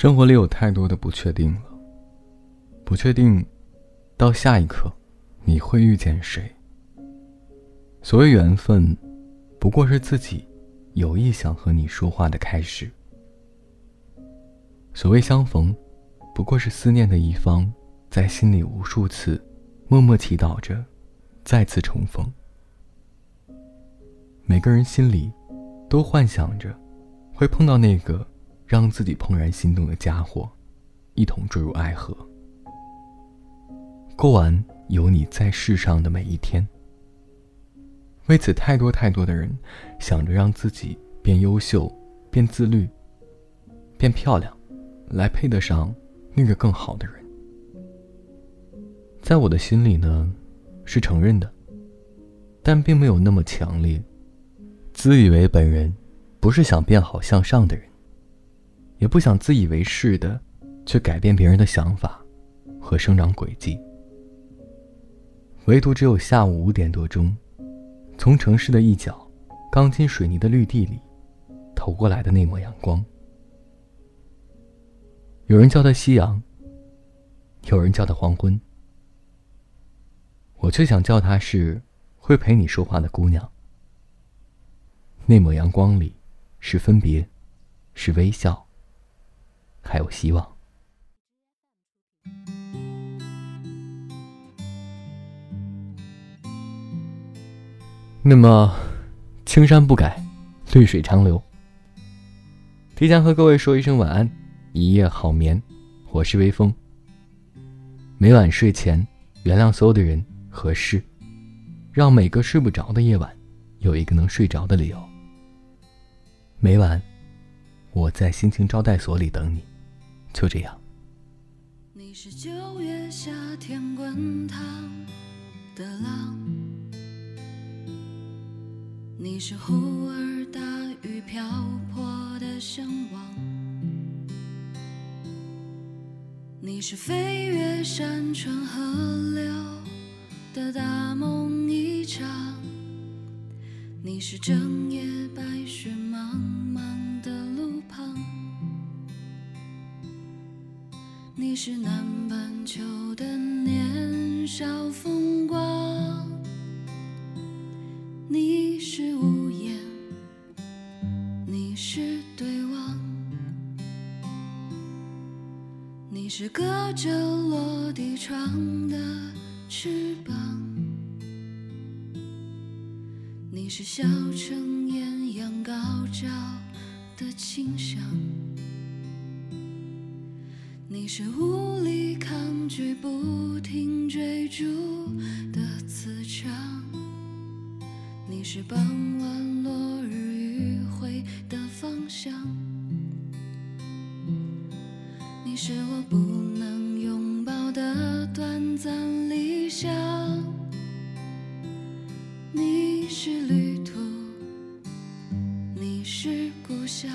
生活里有太多的不确定了，不确定，到下一刻，你会遇见谁？所谓缘分，不过是自己有意想和你说话的开始；所谓相逢，不过是思念的一方在心里无数次默默祈祷着再次重逢。每个人心里都幻想着会碰到那个。让自己怦然心动的家伙，一同坠入爱河，过完有你在世上的每一天。为此，太多太多的人想着让自己变优秀、变自律、变漂亮，来配得上那个更好的人。在我的心里呢，是承认的，但并没有那么强烈。自以为本人不是想变好向上的人。也不想自以为是的去改变别人的想法和生长轨迹。唯独只有下午五点多钟，从城市的一角钢筋水泥的绿地里投过来的那抹阳光，有人叫它夕阳，有人叫它黄昏，我却想叫它是会陪你说话的姑娘。那抹阳光里，是分别，是微笑。还有希望。那么，青山不改，绿水长流。提前和各位说一声晚安，一夜好眠。我是微风。每晚睡前，原谅所有的人和事，让每个睡不着的夜晚，有一个能睡着的理由。每晚，我在心情招待所里等你。就这样。你是九月夏天滚烫的浪，你是忽而大雨瓢泼的向往，你是飞越山川河流的大梦一场，你是整夜白雪是南半球的年少风光，你是屋檐，你是对望，你是隔着落地窗的翅膀，你是小城艳阳高照的清香。你是无力抗拒不停追逐的磁场你是傍晚落日余晖的方向。你是我不能拥抱的短暂理想你是旅途你是故乡。